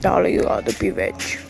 Dolly, you are the bewitch.